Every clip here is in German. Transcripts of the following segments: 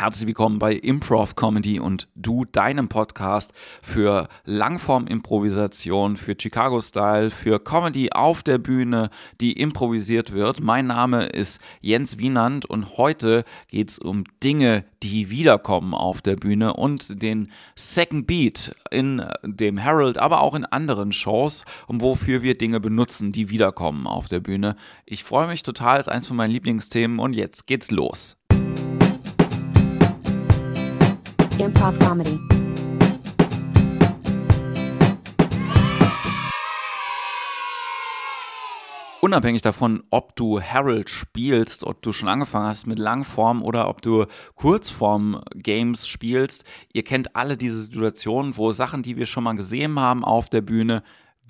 Herzlich willkommen bei Improv Comedy und du, deinem Podcast für Langform-Improvisation, für Chicago-Style, für Comedy auf der Bühne, die improvisiert wird. Mein Name ist Jens Wienand und heute geht es um Dinge, die wiederkommen auf der Bühne und den Second Beat in dem Herald, aber auch in anderen Shows, um wofür wir Dinge benutzen, die wiederkommen auf der Bühne. Ich freue mich total, ist eins von meinen Lieblingsthemen und jetzt geht's los. Improv Comedy. Unabhängig davon, ob du Harold spielst, ob du schon angefangen hast mit Langform oder ob du Kurzform-Games spielst, ihr kennt alle diese Situationen, wo Sachen, die wir schon mal gesehen haben auf der Bühne,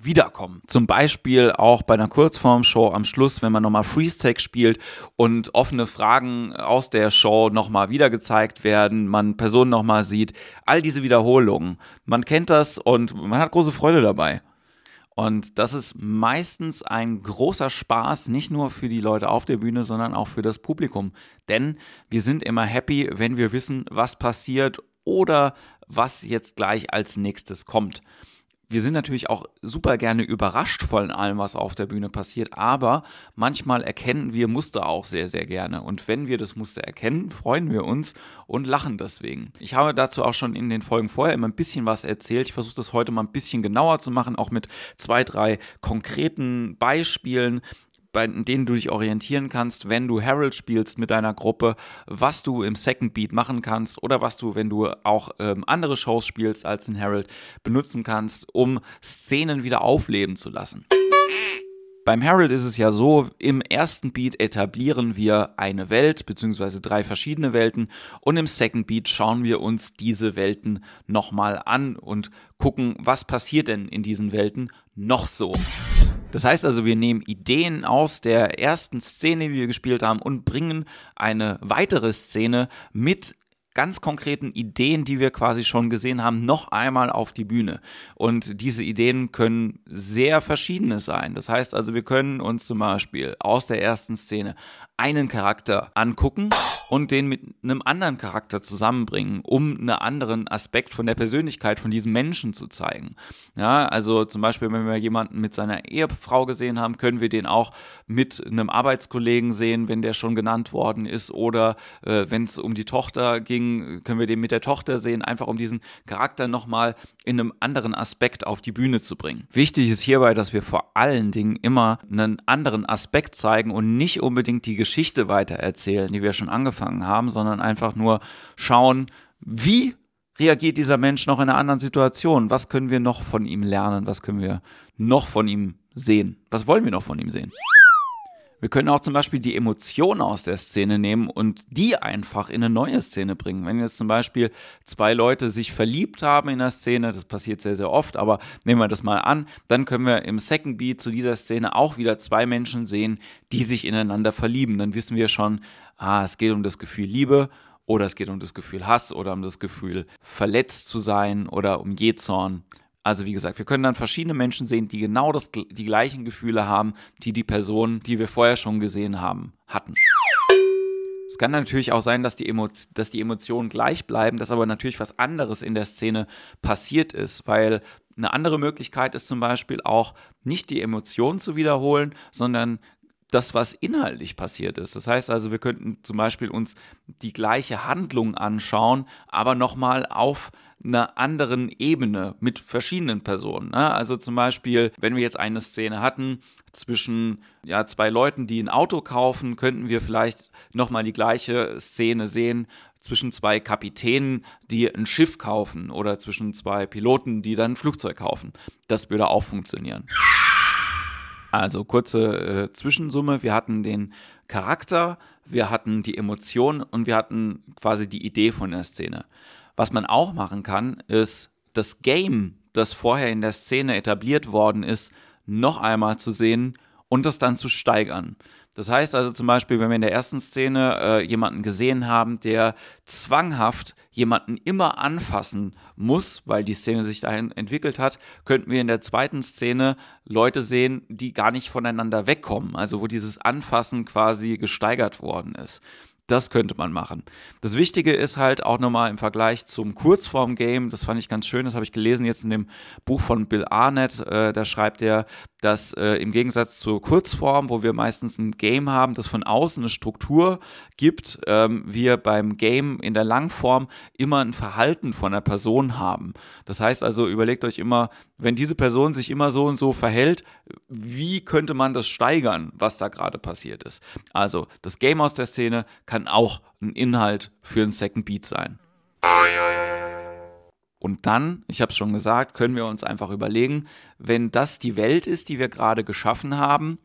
wiederkommen. Zum Beispiel auch bei einer Kurzform-Show am Schluss, wenn man nochmal Freeze-Tag spielt und offene Fragen aus der Show nochmal wieder gezeigt werden, man Personen nochmal sieht. All diese Wiederholungen. Man kennt das und man hat große Freude dabei. Und das ist meistens ein großer Spaß, nicht nur für die Leute auf der Bühne, sondern auch für das Publikum. Denn wir sind immer happy, wenn wir wissen, was passiert oder was jetzt gleich als nächstes kommt wir sind natürlich auch super gerne überrascht von allem, was auf der Bühne passiert, aber manchmal erkennen wir Muster auch sehr, sehr gerne. Und wenn wir das Muster erkennen, freuen wir uns und lachen deswegen. Ich habe dazu auch schon in den Folgen vorher immer ein bisschen was erzählt. Ich versuche das heute mal ein bisschen genauer zu machen, auch mit zwei, drei konkreten Beispielen, bei denen du dich orientieren kannst, wenn du Harold spielst mit deiner Gruppe, was du im Second Beat machen kannst oder was du, wenn du auch ähm, andere Shows spielst als in Harold, benutzen kannst, um Szenen wieder aufleben zu lassen. Beim Harold ist es ja so, im ersten Beat etablieren wir eine Welt beziehungsweise drei verschiedene Welten und im Second Beat schauen wir uns diese Welten nochmal an und gucken, was passiert denn in diesen Welten noch so. Das heißt also, wir nehmen Ideen aus der ersten Szene, die wir gespielt haben, und bringen eine weitere Szene mit ganz konkreten Ideen, die wir quasi schon gesehen haben, noch einmal auf die Bühne. Und diese Ideen können sehr verschiedene sein. Das heißt also, wir können uns zum Beispiel aus der ersten Szene einen Charakter angucken und den mit einem anderen Charakter zusammenbringen, um einen anderen Aspekt von der Persönlichkeit von diesem Menschen zu zeigen. Ja, also zum Beispiel, wenn wir jemanden mit seiner Ehefrau gesehen haben, können wir den auch mit einem Arbeitskollegen sehen, wenn der schon genannt worden ist, oder äh, wenn es um die Tochter ging, können wir den mit der Tochter sehen, einfach um diesen Charakter nochmal in einem anderen Aspekt auf die Bühne zu bringen. Wichtig ist hierbei, dass wir vor allen Dingen immer einen anderen Aspekt zeigen und nicht unbedingt die Geschichte weitererzählen, die wir schon angefangen haben, sondern einfach nur schauen, wie reagiert dieser Mensch noch in einer anderen Situation? Was können wir noch von ihm lernen? Was können wir noch von ihm sehen? Was wollen wir noch von ihm sehen? Wir können auch zum Beispiel die Emotionen aus der Szene nehmen und die einfach in eine neue Szene bringen. Wenn jetzt zum Beispiel zwei Leute sich verliebt haben in der Szene, das passiert sehr, sehr oft, aber nehmen wir das mal an, dann können wir im Second Beat zu dieser Szene auch wieder zwei Menschen sehen, die sich ineinander verlieben. Dann wissen wir schon, ah, es geht um das Gefühl Liebe oder es geht um das Gefühl Hass oder um das Gefühl verletzt zu sein oder um Jezorn. Also wie gesagt, wir können dann verschiedene Menschen sehen, die genau das, die gleichen Gefühle haben, die die Personen, die wir vorher schon gesehen haben, hatten. Es kann natürlich auch sein, dass die, dass die Emotionen gleich bleiben, dass aber natürlich was anderes in der Szene passiert ist, weil eine andere Möglichkeit ist zum Beispiel auch nicht die Emotionen zu wiederholen, sondern das, was inhaltlich passiert ist. Das heißt also, wir könnten zum Beispiel uns die gleiche Handlung anschauen, aber nochmal auf einer anderen Ebene mit verschiedenen Personen. Ne? Also zum Beispiel, wenn wir jetzt eine Szene hatten zwischen ja, zwei Leuten, die ein Auto kaufen, könnten wir vielleicht nochmal die gleiche Szene sehen zwischen zwei Kapitänen, die ein Schiff kaufen oder zwischen zwei Piloten, die dann ein Flugzeug kaufen. Das würde auch funktionieren. Also kurze äh, Zwischensumme. Wir hatten den Charakter, wir hatten die Emotion und wir hatten quasi die Idee von der Szene. Was man auch machen kann, ist das Game, das vorher in der Szene etabliert worden ist, noch einmal zu sehen und das dann zu steigern. Das heißt also zum Beispiel, wenn wir in der ersten Szene äh, jemanden gesehen haben, der zwanghaft jemanden immer anfassen muss, weil die Szene sich dahin entwickelt hat, könnten wir in der zweiten Szene Leute sehen, die gar nicht voneinander wegkommen, also wo dieses Anfassen quasi gesteigert worden ist. Das könnte man machen. Das Wichtige ist halt auch nochmal im Vergleich zum Kurzform-Game, das fand ich ganz schön, das habe ich gelesen jetzt in dem Buch von Bill Arnett, äh, da schreibt er, dass äh, im Gegensatz zur Kurzform, wo wir meistens ein Game haben, das von außen eine Struktur gibt, ähm, wir beim Game in der Langform immer ein Verhalten von der Person haben. Das heißt also, überlegt euch immer, wenn diese Person sich immer so und so verhält, wie könnte man das steigern, was da gerade passiert ist? Also, das Game aus der Szene kann auch ein Inhalt für ein Second Beat sein. Und dann, ich habe es schon gesagt, können wir uns einfach überlegen, wenn das die Welt ist, die wir gerade geschaffen haben,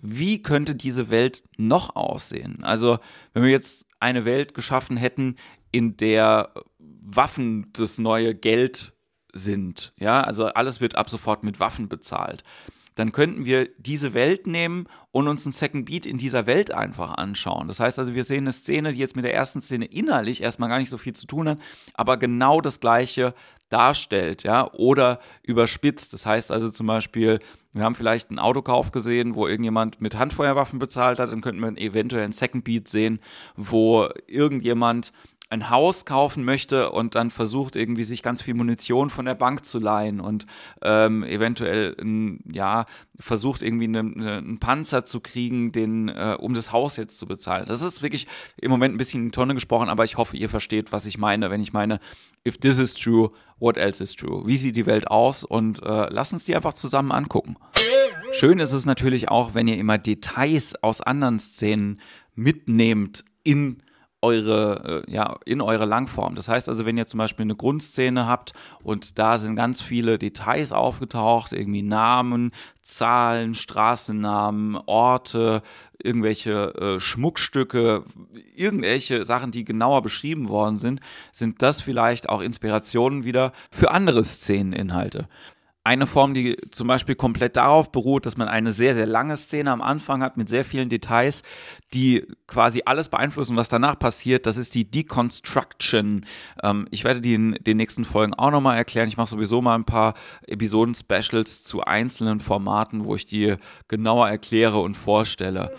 wie könnte diese Welt noch aussehen? Also, wenn wir jetzt eine Welt geschaffen hätten, in der Waffen das neue Geld sind, ja, also alles wird ab sofort mit Waffen bezahlt dann könnten wir diese Welt nehmen und uns einen Second Beat in dieser Welt einfach anschauen. Das heißt also, wir sehen eine Szene, die jetzt mit der ersten Szene innerlich erstmal gar nicht so viel zu tun hat, aber genau das Gleiche darstellt, ja, oder überspitzt. Das heißt also zum Beispiel, wir haben vielleicht einen Autokauf gesehen, wo irgendjemand mit Handfeuerwaffen bezahlt hat, dann könnten wir eventuell einen Second Beat sehen, wo irgendjemand ein Haus kaufen möchte und dann versucht irgendwie sich ganz viel Munition von der Bank zu leihen und ähm, eventuell ein, ja versucht irgendwie eine, eine, einen Panzer zu kriegen, den äh, um das Haus jetzt zu bezahlen. Das ist wirklich im Moment ein bisschen in Tonne gesprochen, aber ich hoffe, ihr versteht, was ich meine, wenn ich meine, if this is true, what else is true? Wie sieht die Welt aus? Und äh, lasst uns die einfach zusammen angucken. Schön ist es natürlich auch, wenn ihr immer Details aus anderen Szenen mitnehmt in eure, äh, ja, in eure Langform. Das heißt also, wenn ihr zum Beispiel eine Grundszene habt und da sind ganz viele Details aufgetaucht, irgendwie Namen, Zahlen, Straßennamen, Orte, irgendwelche äh, Schmuckstücke, irgendwelche Sachen, die genauer beschrieben worden sind, sind das vielleicht auch Inspirationen wieder für andere Szeneninhalte. Eine Form, die zum Beispiel komplett darauf beruht, dass man eine sehr, sehr lange Szene am Anfang hat mit sehr vielen Details, die quasi alles beeinflussen, was danach passiert, das ist die Deconstruction. Ähm, ich werde die in den nächsten Folgen auch nochmal erklären. Ich mache sowieso mal ein paar Episoden-Specials zu einzelnen Formaten, wo ich die genauer erkläre und vorstelle.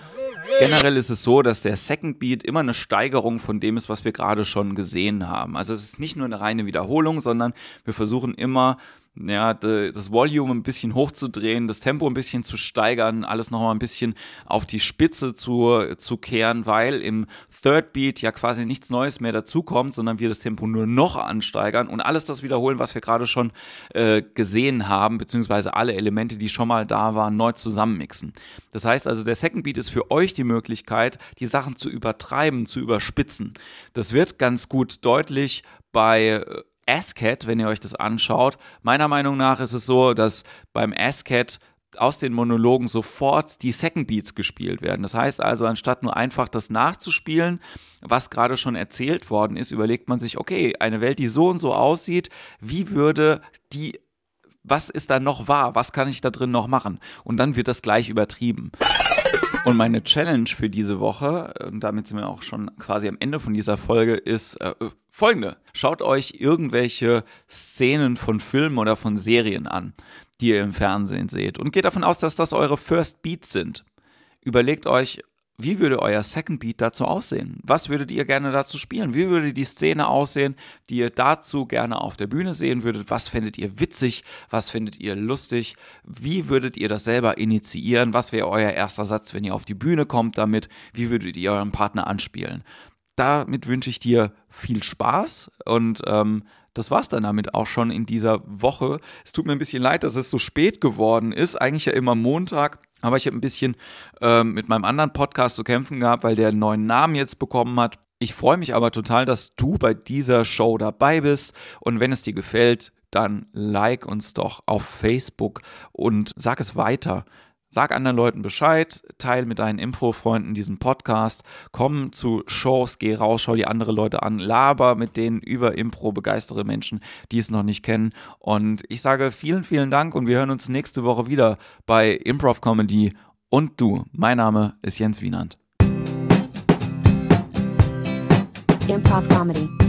Generell ist es so, dass der Second Beat immer eine Steigerung von dem ist, was wir gerade schon gesehen haben. Also es ist nicht nur eine reine Wiederholung, sondern wir versuchen immer ja, das Volume ein bisschen hochzudrehen, das Tempo ein bisschen zu steigern, alles nochmal ein bisschen auf die Spitze zu, zu kehren, weil im Third Beat ja quasi nichts Neues mehr dazukommt, sondern wir das Tempo nur noch ansteigern und alles das wiederholen, was wir gerade schon äh, gesehen haben, beziehungsweise alle Elemente, die schon mal da waren, neu zusammenmixen. Das heißt also, der Second Beat ist für euch die Möglichkeit, die Sachen zu übertreiben, zu überspitzen. Das wird ganz gut deutlich bei äh, ASCAT, wenn ihr euch das anschaut. Meiner Meinung nach ist es so, dass beim ASCAT aus den Monologen sofort die Second Beats gespielt werden. Das heißt also, anstatt nur einfach das nachzuspielen, was gerade schon erzählt worden ist, überlegt man sich, okay, eine Welt, die so und so aussieht, wie würde die was ist da noch wahr? Was kann ich da drin noch machen? Und dann wird das gleich übertrieben. Und meine Challenge für diese Woche, und damit sind wir auch schon quasi am Ende von dieser Folge, ist äh, folgende. Schaut euch irgendwelche Szenen von Filmen oder von Serien an, die ihr im Fernsehen seht. Und geht davon aus, dass das eure First Beats sind. Überlegt euch, wie würde euer Second Beat dazu aussehen? Was würdet ihr gerne dazu spielen? Wie würde die Szene aussehen, die ihr dazu gerne auf der Bühne sehen würdet? Was findet ihr witzig? Was findet ihr lustig? Wie würdet ihr das selber initiieren? Was wäre euer erster Satz, wenn ihr auf die Bühne kommt damit? Wie würdet ihr euren Partner anspielen? Damit wünsche ich dir viel Spaß und ähm, das war's dann damit auch schon in dieser Woche. Es tut mir ein bisschen leid, dass es so spät geworden ist. Eigentlich ja immer Montag. Aber ich habe ein bisschen ähm, mit meinem anderen Podcast zu kämpfen gehabt, weil der einen neuen Namen jetzt bekommen hat. Ich freue mich aber total, dass du bei dieser Show dabei bist. Und wenn es dir gefällt, dann like uns doch auf Facebook und sag es weiter. Sag anderen Leuten Bescheid, teil mit deinen Info-Freunden diesen Podcast, komm zu Shows, geh raus, schau die andere Leute an, laber mit denen über Impro, begeistere Menschen, die es noch nicht kennen. Und ich sage vielen, vielen Dank und wir hören uns nächste Woche wieder bei Improv Comedy und du. Mein Name ist Jens Wienand. Improv Comedy.